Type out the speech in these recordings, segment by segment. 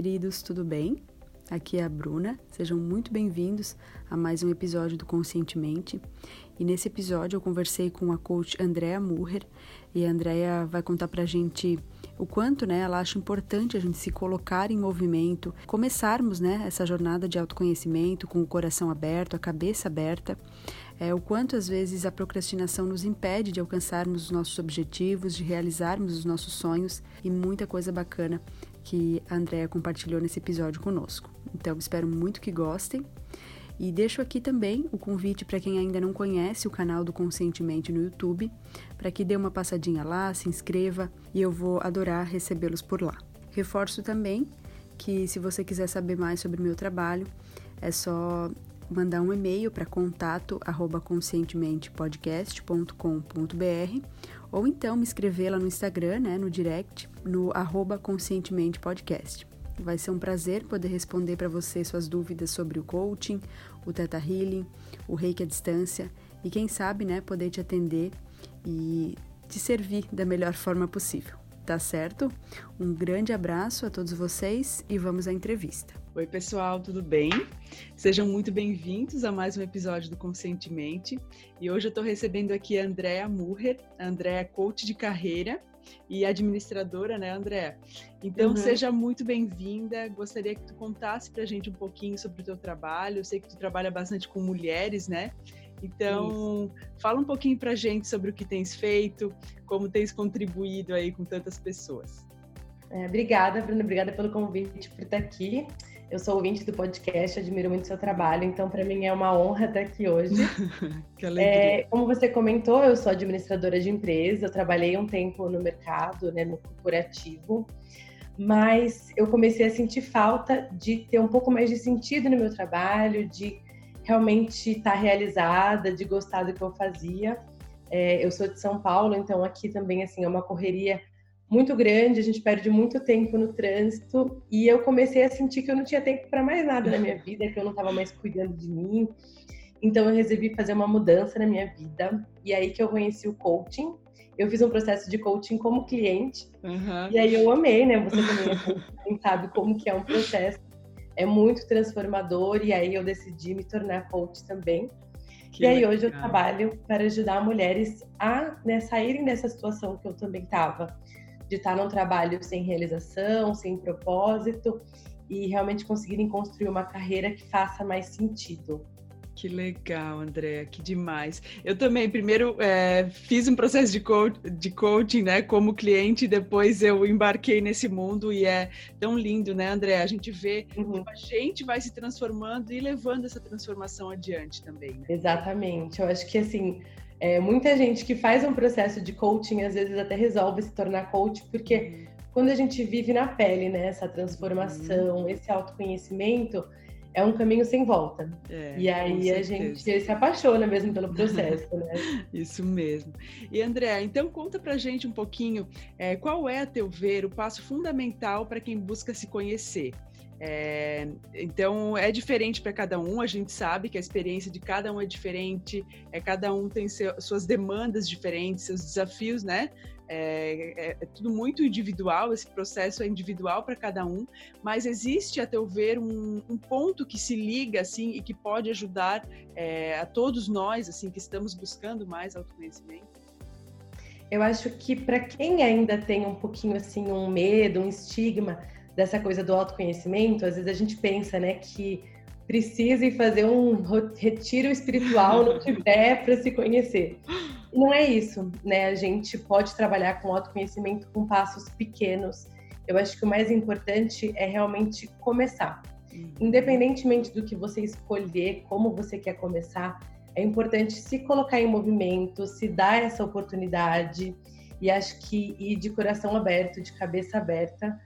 queridos, tudo bem? Aqui é a Bruna, sejam muito bem-vindos a mais um episódio do Conscientemente. E nesse episódio eu conversei com a coach Andrea Murrer e a Andrea vai contar pra gente o quanto né, ela acha importante a gente se colocar em movimento, começarmos né, essa jornada de autoconhecimento com o coração aberto, a cabeça aberta, é, o quanto às vezes a procrastinação nos impede de alcançarmos os nossos objetivos, de realizarmos os nossos sonhos e muita coisa bacana que a Andrea compartilhou nesse episódio conosco. Então, espero muito que gostem. E deixo aqui também o convite para quem ainda não conhece o canal do Conscientemente no YouTube, para que dê uma passadinha lá, se inscreva e eu vou adorar recebê-los por lá. Reforço também que se você quiser saber mais sobre o meu trabalho, é só mandar um e-mail para contato@conscientementepodcast.com.br ou então me escrever lá no Instagram, né, no direct, no arroba conscientementepodcast. Vai ser um prazer poder responder para você suas dúvidas sobre o coaching, o Teta Healing, o Reiki à distância e quem sabe, né, poder te atender e te servir da melhor forma possível. Tá certo? Um grande abraço a todos vocês e vamos à entrevista. Oi, pessoal, tudo bem? Sejam muito bem-vindos a mais um episódio do Conscientemente. E hoje eu estou recebendo aqui a Andrea Murrer. A Andrea é coach de carreira e administradora, né, André? Então, uhum. seja muito bem-vinda. Gostaria que tu contasse para a gente um pouquinho sobre o teu trabalho. Eu sei que tu trabalha bastante com mulheres, né? Então, Isso. fala um pouquinho para a gente sobre o que tens feito, como tens contribuído aí com tantas pessoas. É, obrigada, Bruna. Obrigada pelo convite por estar aqui. Eu sou ouvinte do podcast, admiro muito seu trabalho, então para mim é uma honra estar aqui hoje. que alegria. É, como você comentou, eu sou administradora de empresa, eu trabalhei um tempo no mercado, né, no corporativo, mas eu comecei a sentir falta de ter um pouco mais de sentido no meu trabalho, de realmente estar realizada, de gostar do que eu fazia. É, eu sou de São Paulo, então aqui também assim é uma correria muito grande, a gente perde muito tempo no trânsito e eu comecei a sentir que eu não tinha tempo para mais nada na minha vida, que eu não estava mais cuidando de mim. Então eu resolvi fazer uma mudança na minha vida e aí que eu conheci o coaching. Eu fiz um processo de coaching como cliente uhum. e aí eu amei, né? Você também é sabe como que é um processo. É muito transformador e aí eu decidi me tornar coach também. Que e aí legal. hoje eu trabalho para ajudar mulheres a né, saírem dessa situação que eu também estava de estar num trabalho sem realização, sem propósito e realmente conseguirem construir uma carreira que faça mais sentido. Que legal, Andréa, que demais. Eu também, primeiro, é, fiz um processo de, co de coaching, né, como cliente, depois eu embarquei nesse mundo e é tão lindo, né, André? A gente vê uhum. como a gente vai se transformando e levando essa transformação adiante também. Né? Exatamente. Eu acho que, assim, é, muita gente que faz um processo de coaching, às vezes até resolve se tornar coach, porque quando a gente vive na pele, né, essa transformação, uhum. esse autoconhecimento, é um caminho sem volta. É, e aí a gente se apaixona mesmo pelo processo, né? Isso mesmo. E André, então conta pra gente um pouquinho é, qual é, a teu ver, o passo fundamental para quem busca se conhecer. É, então é diferente para cada um, a gente sabe que a experiência de cada um é diferente, é, cada um tem seu, suas demandas diferentes, seus desafios, né? É, é, é tudo muito individual, esse processo é individual para cada um, mas existe, a teu ver, um, um, ponto que se liga assim e que pode ajudar é, a todos nós assim que estamos buscando mais autoconhecimento. Eu acho que para quem ainda tem um pouquinho assim um medo, um estigma, dessa coisa do autoconhecimento, às vezes a gente pensa, né, que precisa ir fazer um retiro espiritual no Tibete para se conhecer. Não é isso, né? A gente pode trabalhar com autoconhecimento com passos pequenos. Eu acho que o mais importante é realmente começar. Uhum. Independentemente do que você escolher, como você quer começar, é importante se colocar em movimento, se dar essa oportunidade e acho que ir de coração aberto, de cabeça aberta,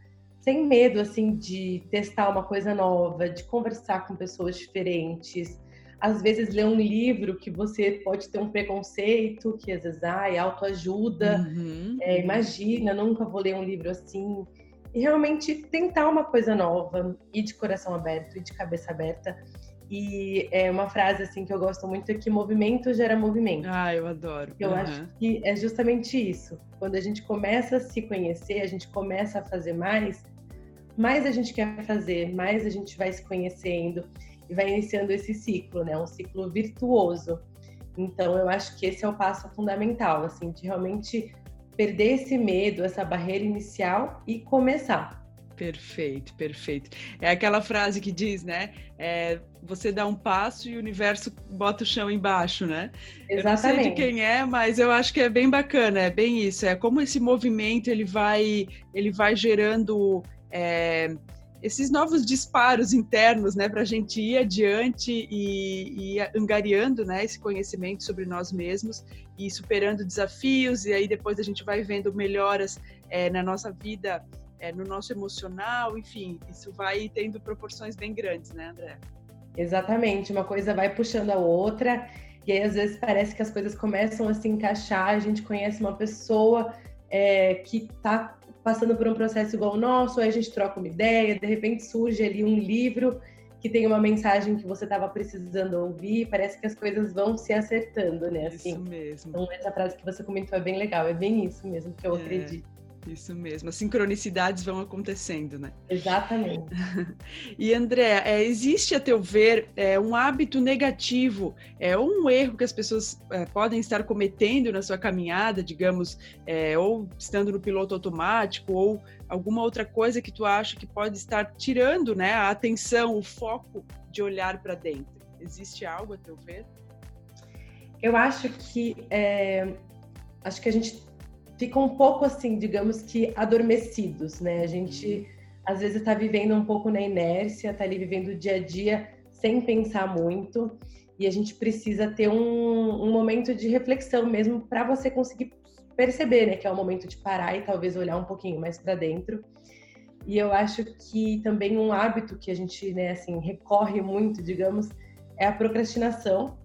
sem medo assim de testar uma coisa nova, de conversar com pessoas diferentes. Às vezes ler um livro que você pode ter um preconceito, que às vezes ah, é autoajuda, uhum. é, imagina, nunca vou ler um livro assim. E realmente tentar uma coisa nova, e de coração aberto, e de cabeça aberta. E é uma frase assim que eu gosto muito é que movimento gera movimento. Ah, eu adoro. Eu uhum. acho que é justamente isso. Quando a gente começa a se conhecer, a gente começa a fazer mais, mais a gente quer fazer, mais a gente vai se conhecendo e vai iniciando esse ciclo, né? Um ciclo virtuoso. Então, eu acho que esse é o passo fundamental, assim, de realmente perder esse medo, essa barreira inicial e começar. Perfeito, perfeito. É aquela frase que diz, né? É, você dá um passo e o universo bota o chão embaixo, né? Exatamente. Eu não sei de quem é, mas eu acho que é bem bacana, é bem isso. É como esse movimento ele vai, ele vai gerando é, esses novos disparos internos, né, para a gente ir adiante e, e angariando, né, esse conhecimento sobre nós mesmos e superando desafios e aí depois a gente vai vendo melhoras é, na nossa vida, é, no nosso emocional, enfim, isso vai tendo proporções bem grandes, né, André? Exatamente, uma coisa vai puxando a outra e aí às vezes parece que as coisas começam a se encaixar, a gente conhece uma pessoa é, que está passando por um processo igual o nosso, aí a gente troca uma ideia, de repente surge ali um livro que tem uma mensagem que você estava precisando ouvir, parece que as coisas vão se acertando, né? Assim, isso mesmo. Então, essa frase que você comentou é bem legal, é bem isso mesmo que eu é. acredito. Isso mesmo, as sincronicidades vão acontecendo, né? Exatamente. e André, é, existe a teu ver é, um hábito negativo, é um erro que as pessoas é, podem estar cometendo na sua caminhada, digamos, é, ou estando no piloto automático, ou alguma outra coisa que tu acha que pode estar tirando, né, a atenção, o foco de olhar para dentro? Existe algo a teu ver? Eu acho que é, acho que a gente ficam um pouco assim, digamos que adormecidos, né? A gente às vezes está vivendo um pouco na inércia, está ali vivendo o dia a dia sem pensar muito, e a gente precisa ter um, um momento de reflexão mesmo para você conseguir perceber, né, que é o momento de parar e talvez olhar um pouquinho mais para dentro. E eu acho que também um hábito que a gente, né, assim, recorre muito, digamos, é a procrastinação,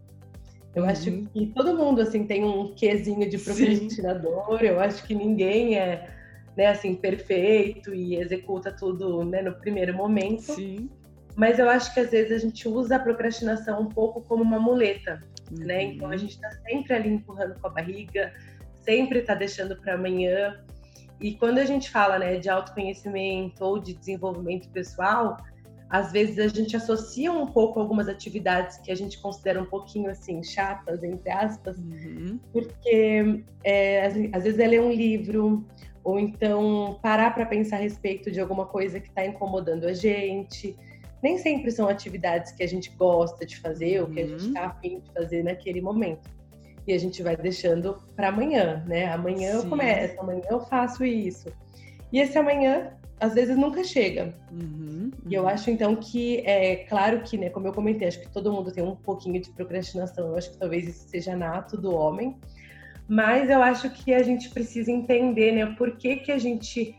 eu uhum. acho que todo mundo assim tem um quesinho de procrastinador. Sim. Eu acho que ninguém é né, assim perfeito e executa tudo né, no primeiro momento. Sim. Mas eu acho que às vezes a gente usa a procrastinação um pouco como uma muleta, uhum. né? Então a gente está sempre ali empurrando com a barriga, sempre está deixando para amanhã. E quando a gente fala, né, de autoconhecimento ou de desenvolvimento pessoal, às vezes a gente associa um pouco algumas atividades que a gente considera um pouquinho assim chatas, entre aspas, uhum. porque é, às vezes é ler um livro, ou então parar para pensar a respeito de alguma coisa que está incomodando a gente. Nem sempre são atividades que a gente gosta de fazer, uhum. ou que a gente está afim de fazer naquele momento. E a gente vai deixando para amanhã, né? Amanhã Sim. eu começo, amanhã eu faço isso. E esse amanhã às vezes nunca chega. Uhum, uhum. E eu uhum. acho então que é claro que, né, como eu comentei, acho que todo mundo tem um pouquinho de procrastinação. Eu acho que talvez isso seja nato do homem, mas eu acho que a gente precisa entender, né, por que que a gente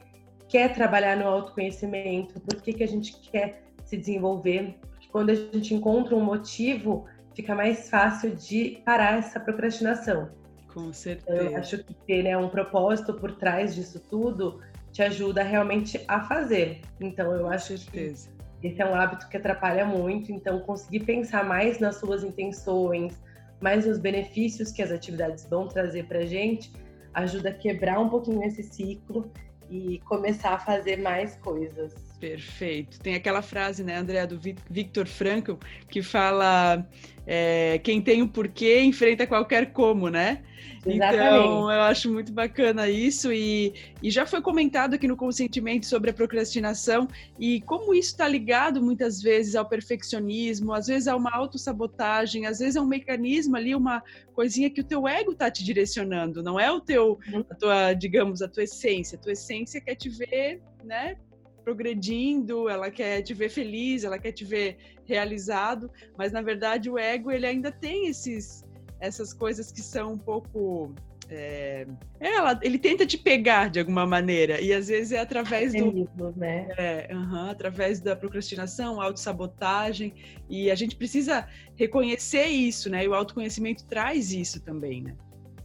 quer trabalhar no autoconhecimento, por que que a gente quer se desenvolver, porque quando a gente encontra um motivo, fica mais fácil de parar essa procrastinação. Com certeza. Eu acho que ter né, um propósito por trás disso tudo te ajuda realmente a fazer. Então, eu acho que esse é um hábito que atrapalha muito. Então, conseguir pensar mais nas suas intenções, mais nos benefícios que as atividades vão trazer para gente, ajuda a quebrar um pouquinho esse ciclo e começar a fazer mais coisas. Perfeito. Tem aquela frase, né, André, do Victor Frankl, que fala é, quem tem o um porquê enfrenta qualquer como, né? Exatamente. Então, eu acho muito bacana isso e, e já foi comentado aqui no Conscientemente sobre a procrastinação e como isso está ligado muitas vezes ao perfeccionismo, às vezes a uma autossabotagem, às vezes é um mecanismo ali, uma coisinha que o teu ego está te direcionando, não é o teu, a tua, digamos, a tua essência. A tua essência quer te ver, né, progredindo, ela quer te ver feliz, ela quer te ver realizado, mas na verdade o ego ele ainda tem esses essas coisas que são um pouco é, ela, ele tenta te pegar de alguma maneira e às vezes é através do né? é, através da procrastinação, autossabotagem e a gente precisa reconhecer isso, né? E o autoconhecimento traz isso também, né?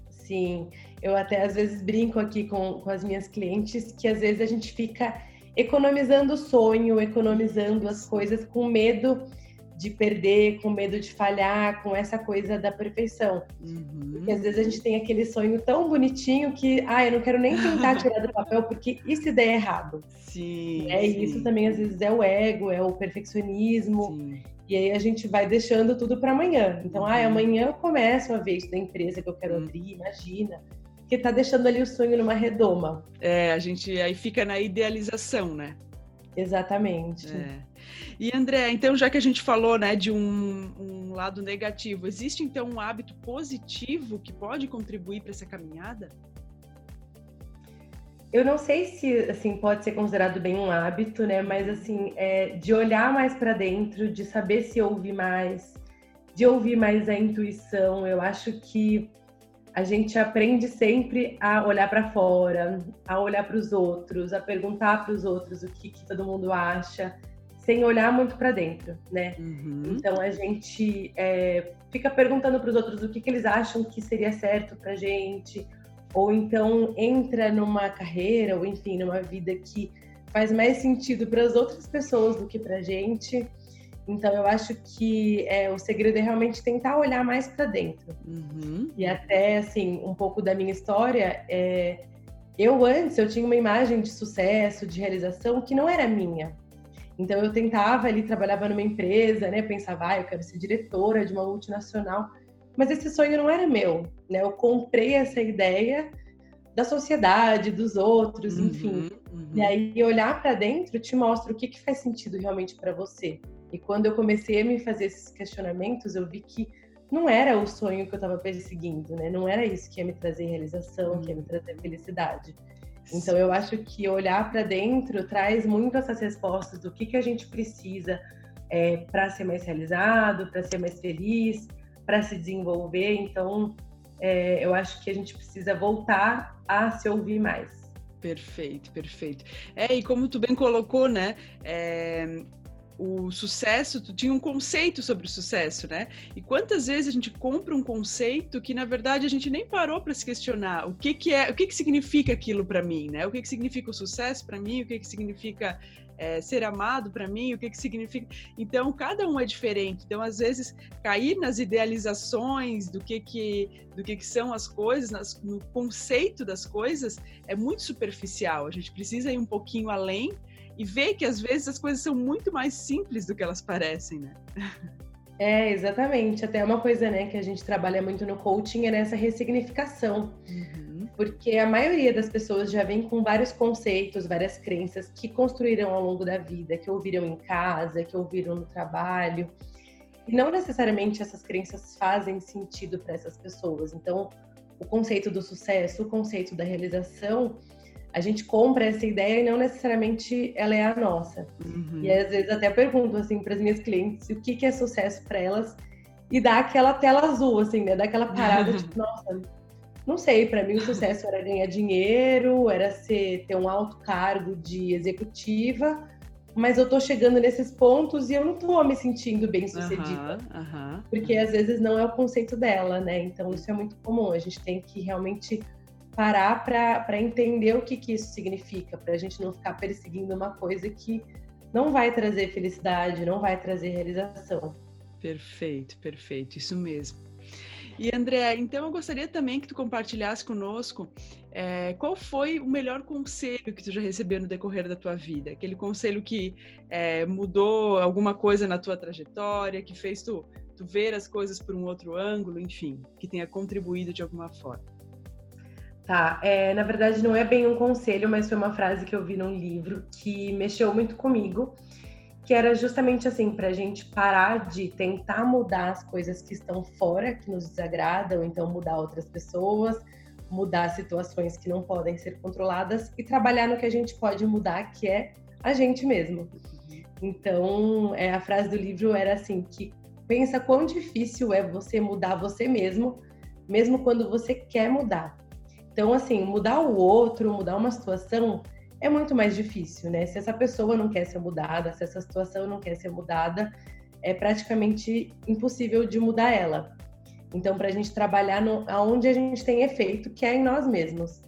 Sim, eu até às vezes brinco aqui com, com as minhas clientes que às vezes a gente fica economizando o sonho, economizando as coisas com medo de perder, com medo de falhar, com essa coisa da perfeição. Uhum. Porque às vezes a gente tem aquele sonho tão bonitinho que, ah, eu não quero nem tentar tirar do papel, porque e se der errado? Sim. É, sim. isso também às vezes é o ego, é o perfeccionismo. Sim. E aí a gente vai deixando tudo para amanhã. Então, uhum. ah, amanhã eu começo a ver isso da empresa que eu quero uhum. abrir, imagina. Porque tá deixando ali o sonho numa redoma. É, a gente aí fica na idealização, né? Exatamente. É. E André, então já que a gente falou, né, de um, um lado negativo, existe então um hábito positivo que pode contribuir para essa caminhada? Eu não sei se assim pode ser considerado bem um hábito, né? Mas assim, é, de olhar mais para dentro, de saber se ouvir mais, de ouvir mais a intuição. Eu acho que a gente aprende sempre a olhar para fora, a olhar para os outros, a perguntar para os outros o que, que, todo mundo acha, sem olhar muito para dentro, né? Uhum. Então a gente é, fica perguntando para os outros o que, que eles acham que seria certo para gente, ou então entra numa carreira, ou enfim, numa vida que faz mais sentido para as outras pessoas do que para gente. Então eu acho que é, o segredo é realmente tentar olhar mais para dentro. Uhum. E até assim, um pouco da minha história, é, eu antes eu tinha uma imagem de sucesso, de realização que não era minha. Então eu tentava ali, trabalhava numa empresa, né? Pensava, ah, eu quero ser diretora de uma multinacional. Mas esse sonho não era meu, né? Eu comprei essa ideia da sociedade, dos outros, uhum, enfim. Uhum. E aí olhar para dentro te mostra o que, que faz sentido realmente para você. E quando eu comecei a me fazer esses questionamentos, eu vi que não era o sonho que eu estava perseguindo, né? Não era isso que ia me trazer realização, que ia me trazer felicidade. Então eu acho que olhar para dentro traz muito essas respostas do que que a gente precisa é, para ser mais realizado, para ser mais feliz, para se desenvolver. Então é, eu acho que a gente precisa voltar a se ouvir mais. Perfeito, perfeito. É, e como tu bem colocou, né? É, o sucesso, tu tinha um conceito sobre o sucesso, né? E quantas vezes a gente compra um conceito que na verdade a gente nem parou para se questionar o que que é, o que que significa aquilo para mim, né? O que que significa o sucesso para mim, o que que significa é, ser amado para mim, o que que significa. Então cada um é diferente. Então às vezes cair nas idealizações do que que do que que são as coisas, nas, no conceito das coisas é muito superficial. A gente precisa ir um pouquinho além e ver que às vezes as coisas são muito mais simples do que elas parecem, né? É, exatamente. Até uma coisa, né, que a gente trabalha muito no coaching é nessa ressignificação. Uhum. Porque a maioria das pessoas já vem com vários conceitos, várias crenças que construíram ao longo da vida, que ouviram em casa, que ouviram no trabalho. E não necessariamente essas crenças fazem sentido para essas pessoas. Então, o conceito do sucesso, o conceito da realização, a gente compra essa ideia e não necessariamente ela é a nossa. Uhum. E às vezes até pergunto assim para as minhas clientes o que, que é sucesso para elas e dá aquela tela azul, assim, né? Daquela parada tipo, nossa, não sei, para mim o sucesso era ganhar dinheiro, era ser, ter um alto cargo de executiva, mas eu tô chegando nesses pontos e eu não tô me sentindo bem sucedida. Uhum, porque às vezes não é o conceito dela, né? Então isso é muito comum. A gente tem que realmente parar para entender o que, que isso significa, para a gente não ficar perseguindo uma coisa que não vai trazer felicidade, não vai trazer realização. Perfeito, perfeito, isso mesmo. E André, então eu gostaria também que tu compartilhasse conosco é, qual foi o melhor conselho que tu já recebeu no decorrer da tua vida? Aquele conselho que é, mudou alguma coisa na tua trajetória, que fez tu, tu ver as coisas por um outro ângulo, enfim, que tenha contribuído de alguma forma. Tá, é, na verdade não é bem um conselho, mas foi uma frase que eu vi num livro que mexeu muito comigo, que era justamente assim, para a gente parar de tentar mudar as coisas que estão fora, que nos desagradam, então mudar outras pessoas, mudar situações que não podem ser controladas e trabalhar no que a gente pode mudar, que é a gente mesmo. Então, é, a frase do livro era assim, que pensa quão difícil é você mudar você mesmo, mesmo quando você quer mudar. Então, assim, mudar o outro, mudar uma situação é muito mais difícil, né? Se essa pessoa não quer ser mudada, se essa situação não quer ser mudada, é praticamente impossível de mudar ela. Então, para a gente trabalhar no, aonde a gente tem efeito, que é em nós mesmos.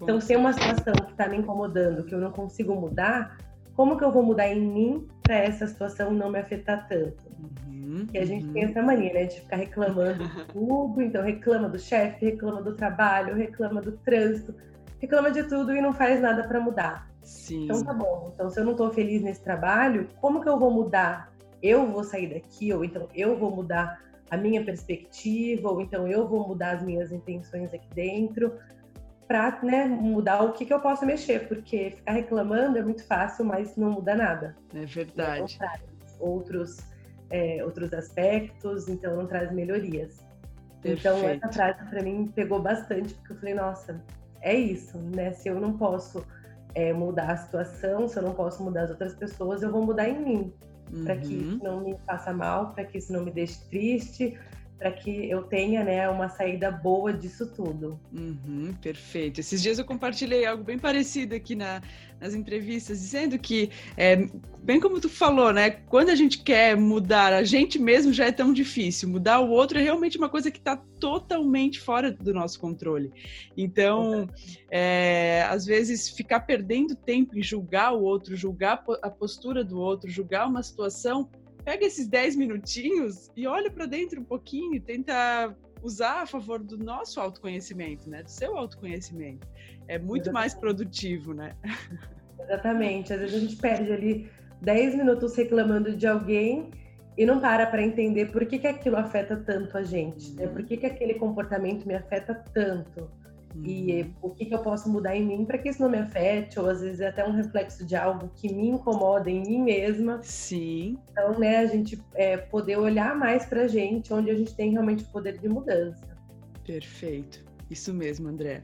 então, se tem uma situação que está me incomodando, que eu não consigo mudar, como que eu vou mudar em mim para essa situação não me afetar tanto? Uhum. Uhum, e a gente uhum. tem essa mania, né, de ficar reclamando de tudo, então reclama do chefe, reclama do trabalho, reclama do trânsito, reclama de tudo e não faz nada para mudar. Sim. Então tá bom. Então se eu não estou feliz nesse trabalho, como que eu vou mudar? Eu vou sair daqui ou então eu vou mudar a minha perspectiva ou então eu vou mudar as minhas intenções aqui dentro para né, mudar o que, que eu posso mexer, porque ficar reclamando é muito fácil, mas não muda nada. É verdade. outros, é, outros aspectos, então não traz melhorias. Perfeito. Então essa frase para mim pegou bastante, porque eu falei, nossa, é isso, né? Se eu não posso é, mudar a situação, se eu não posso mudar as outras pessoas, eu vou mudar em mim. Uhum. Para que isso não me faça mal, para que isso não me deixe triste, para que eu tenha né, uma saída boa disso tudo. Uhum, perfeito. Esses dias eu compartilhei algo bem parecido aqui na, nas entrevistas, dizendo que, é, bem como tu falou, né? Quando a gente quer mudar a gente mesmo já é tão difícil. Mudar o outro é realmente uma coisa que está totalmente fora do nosso controle. Então, é, às vezes, ficar perdendo tempo em julgar o outro, julgar a postura do outro, julgar uma situação pega esses 10 minutinhos e olha para dentro um pouquinho e tenta usar a favor do nosso autoconhecimento, né? Do seu autoconhecimento. É muito Exatamente. mais produtivo, né? Exatamente. Às vezes a gente perde ali 10 minutos reclamando de alguém e não para para entender por que, que aquilo afeta tanto a gente, né? Por que, que aquele comportamento me afeta tanto. E uhum. o que, que eu posso mudar em mim para que isso não me afete, ou às vezes é até um reflexo de algo que me incomoda em mim mesma. Sim. Então, né, a gente é, poder olhar mais para a gente, onde a gente tem realmente o poder de mudança. Perfeito. Isso mesmo, André.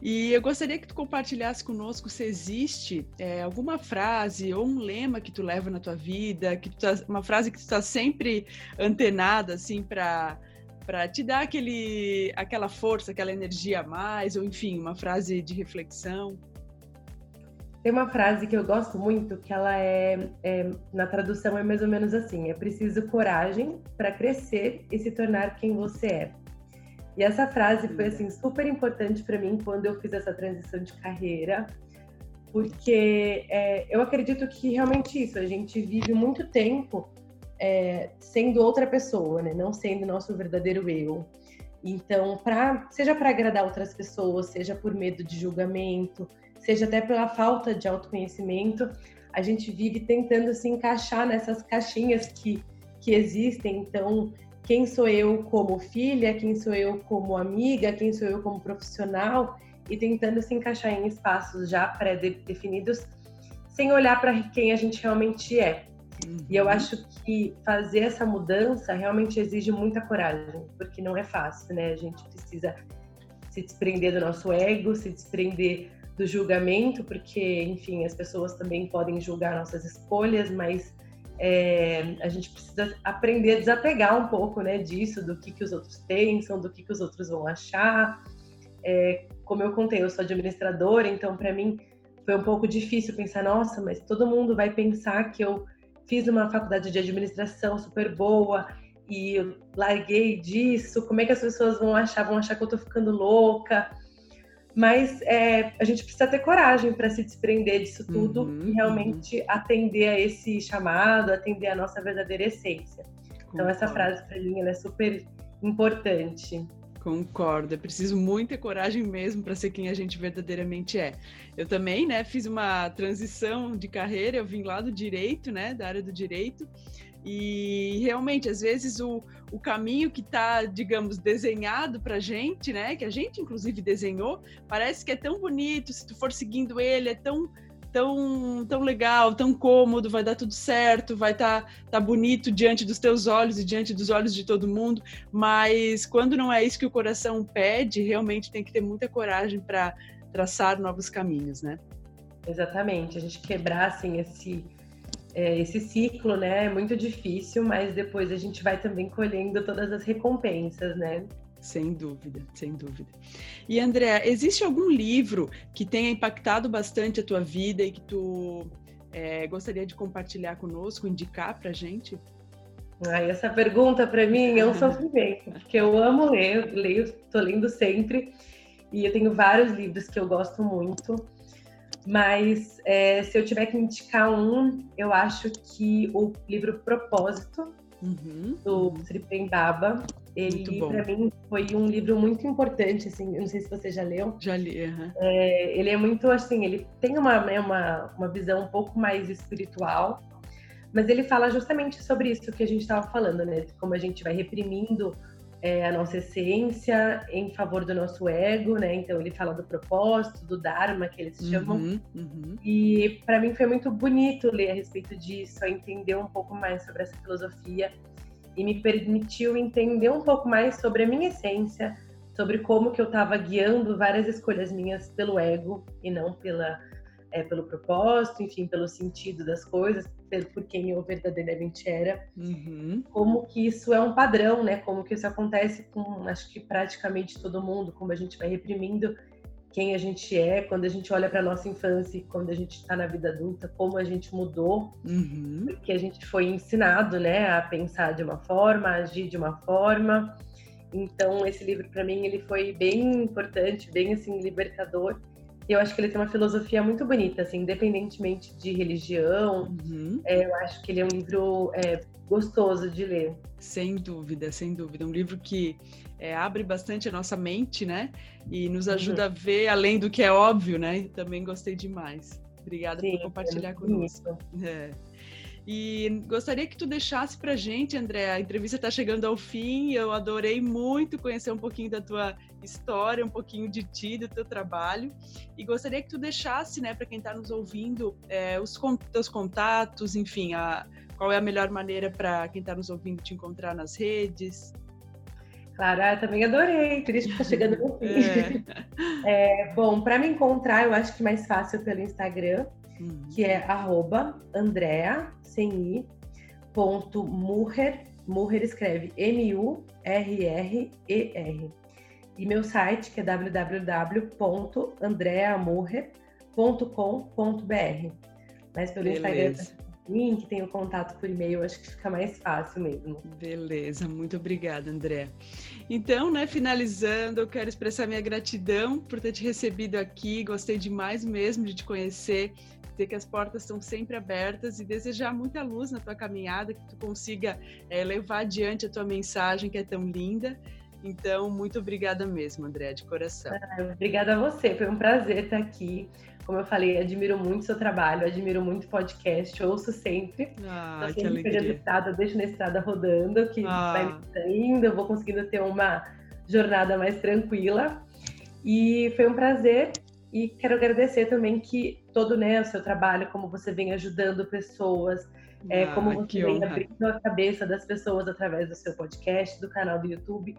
E eu gostaria que tu compartilhasse conosco se existe é, alguma frase ou um lema que tu leva na tua vida, que tá, uma frase que tu está sempre antenada assim para para te dar aquele, aquela força, aquela energia a mais, ou enfim, uma frase de reflexão? Tem uma frase que eu gosto muito, que ela é, é na tradução é mais ou menos assim: é preciso coragem para crescer e se tornar quem você é. E essa frase foi assim super importante para mim quando eu fiz essa transição de carreira, porque é, eu acredito que realmente isso a gente vive muito tempo é, sendo outra pessoa, né? Não sendo nosso verdadeiro eu. Então, pra, seja para agradar outras pessoas, seja por medo de julgamento, seja até pela falta de autoconhecimento, a gente vive tentando se encaixar nessas caixinhas que, que existem. Então, quem sou eu como filha, quem sou eu como amiga, quem sou eu como profissional, e tentando se encaixar em espaços já pré-definidos, sem olhar para quem a gente realmente é. Uhum. E eu acho que fazer essa mudança realmente exige muita coragem, porque não é fácil, né? A gente precisa se desprender do nosso ego, se desprender do julgamento, porque, enfim, as pessoas também podem julgar nossas escolhas, mas é, a gente precisa aprender a desapegar um pouco, né, disso, do que, que os outros pensam, do que, que os outros vão achar. É, como eu contei, eu sou administradora, então para mim foi um pouco difícil pensar, nossa, mas todo mundo vai pensar que eu fiz uma faculdade de administração super boa e eu larguei disso, como é que as pessoas vão achar? Vão achar que eu tô ficando louca. Mas é, a gente precisa ter coragem para se desprender disso tudo uhum, e realmente uhum. atender a esse chamado, atender a nossa verdadeira essência. Então, essa frase para mim é super importante. Concordo, é preciso muita coragem mesmo para ser quem a gente verdadeiramente é. Eu também, né, fiz uma transição de carreira, eu vim lá do direito, né, da área do direito, e realmente, às vezes, o, o caminho que está, digamos, desenhado para a gente, né, que a gente inclusive desenhou, parece que é tão bonito, se tu for seguindo ele, é tão tão, tão legal, tão cômodo, vai dar tudo certo, vai estar tá, tá bonito diante dos teus olhos e diante dos olhos de todo mundo, mas quando não é isso que o coração pede, realmente tem que ter muita coragem para traçar novos caminhos, né? Exatamente, a gente quebrar assim esse é, esse ciclo, né, é muito difícil, mas depois a gente vai também colhendo todas as recompensas, né? Sem dúvida, sem dúvida. E André, existe algum livro que tenha impactado bastante a tua vida e que tu é, gostaria de compartilhar conosco, indicar para gente? Ah, essa pergunta para mim é um sofrimento, porque eu amo ler, leio, estou lendo sempre e eu tenho vários livros que eu gosto muito. Mas é, se eu tiver que indicar um, eu acho que o livro Propósito uhum. do Sri Baba. Ele, para mim, foi um livro muito importante, assim, eu não sei se você já leu. Já li, uhum. é, Ele é muito, assim, ele tem uma, né, uma, uma visão um pouco mais espiritual, mas ele fala justamente sobre isso que a gente estava falando, né? Como a gente vai reprimindo é, a nossa essência em favor do nosso ego, né? Então ele fala do propósito, do Dharma, que eles chamam. Uhum, uhum. E para mim foi muito bonito ler a respeito disso, entender um pouco mais sobre essa filosofia e me permitiu entender um pouco mais sobre a minha essência, sobre como que eu estava guiando várias escolhas minhas pelo ego e não pela é, pelo propósito, enfim, pelo sentido das coisas, por quem eu verdadeiramente era. Uhum. Como que isso é um padrão, né? Como que isso acontece com, acho que praticamente todo mundo, como a gente vai reprimindo quem a gente é quando a gente olha para nossa infância quando a gente está na vida adulta, como a gente mudou, uhum. porque a gente foi ensinado, né, a pensar de uma forma, a agir de uma forma. Então esse livro para mim ele foi bem importante, bem assim libertador eu acho que ele tem uma filosofia muito bonita, assim, independentemente de religião. Uhum. É, eu acho que ele é um livro é, gostoso de ler. Sem dúvida, sem dúvida. Um livro que é, abre bastante a nossa mente, né? E nos uhum. ajuda uhum. a ver além do que é óbvio, né? também gostei demais. Obrigada Sim, por compartilhar conosco. É. E gostaria que tu deixasse para gente, André, a entrevista está chegando ao fim. Eu adorei muito conhecer um pouquinho da tua história, um pouquinho de ti, do teu trabalho. E gostaria que tu deixasse, né, para quem está nos ouvindo, é, os teus contatos, enfim, a, qual é a melhor maneira para quem está nos ouvindo te encontrar nas redes. Claro, eu também adorei, por isso que está chegando no fim. É. é, bom, para me encontrar, eu acho que mais fácil pelo Instagram, uhum. que é arroba Andrea, sem i, ponto Murrer, Murrer escreve M-U-R-R-E-R. E meu site, que é www.andreamurrer.com.br. Mas pelo Beleza. Instagram link, tem o contato por e-mail, acho que fica mais fácil mesmo. Beleza, muito obrigada, André. Então, né, finalizando, eu quero expressar minha gratidão por ter te recebido aqui, gostei demais mesmo de te conhecer, dizer que as portas estão sempre abertas e desejar muita luz na tua caminhada, que tu consiga é, levar adiante a tua mensagem que é tão linda. Então, muito obrigada mesmo, André, de coração. Ah, obrigada a você, foi um prazer estar aqui. Como eu falei, admiro muito o seu trabalho, admiro muito o podcast, ouço sempre. Ah, Tô sempre pegando estrada, deixo na estrada rodando, que ah. vai me saindo, eu vou conseguindo ter uma jornada mais tranquila. E foi um prazer e quero agradecer também que todo né, o seu trabalho, como você vem ajudando pessoas, é, ah, como você vem abrindo a cabeça das pessoas através do seu podcast, do canal do YouTube,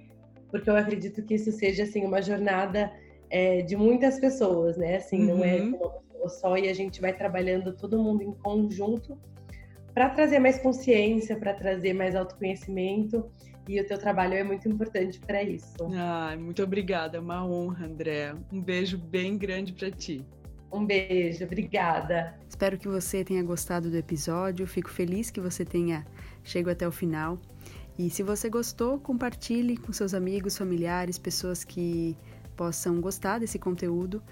porque eu acredito que isso seja assim uma jornada é, de muitas pessoas, né? Assim, uhum. não é uhum. uma pessoa só e a gente vai trabalhando todo mundo em conjunto para trazer mais consciência, para trazer mais autoconhecimento e o teu trabalho é muito importante para isso. Ah, muito obrigada, é uma honra, André. Um beijo bem grande para ti. Um beijo, obrigada. Espero que você tenha gostado do episódio. Fico feliz que você tenha chegado até o final. E se você gostou, compartilhe com seus amigos, familiares, pessoas que possam gostar desse conteúdo.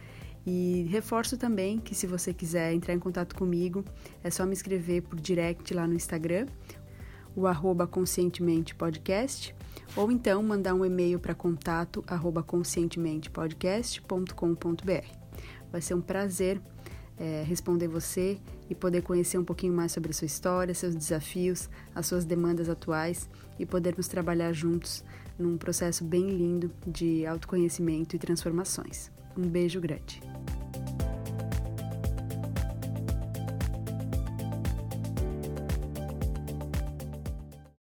E reforço também que se você quiser entrar em contato comigo, é só me escrever por direct lá no Instagram o arroba conscientemente podcast, ou então mandar um e-mail para contato arroba conscientementepodcast.com.br. Vai ser um prazer é, responder você e poder conhecer um pouquinho mais sobre a sua história, seus desafios, as suas demandas atuais e podermos trabalhar juntos num processo bem lindo de autoconhecimento e transformações. Um beijo grande.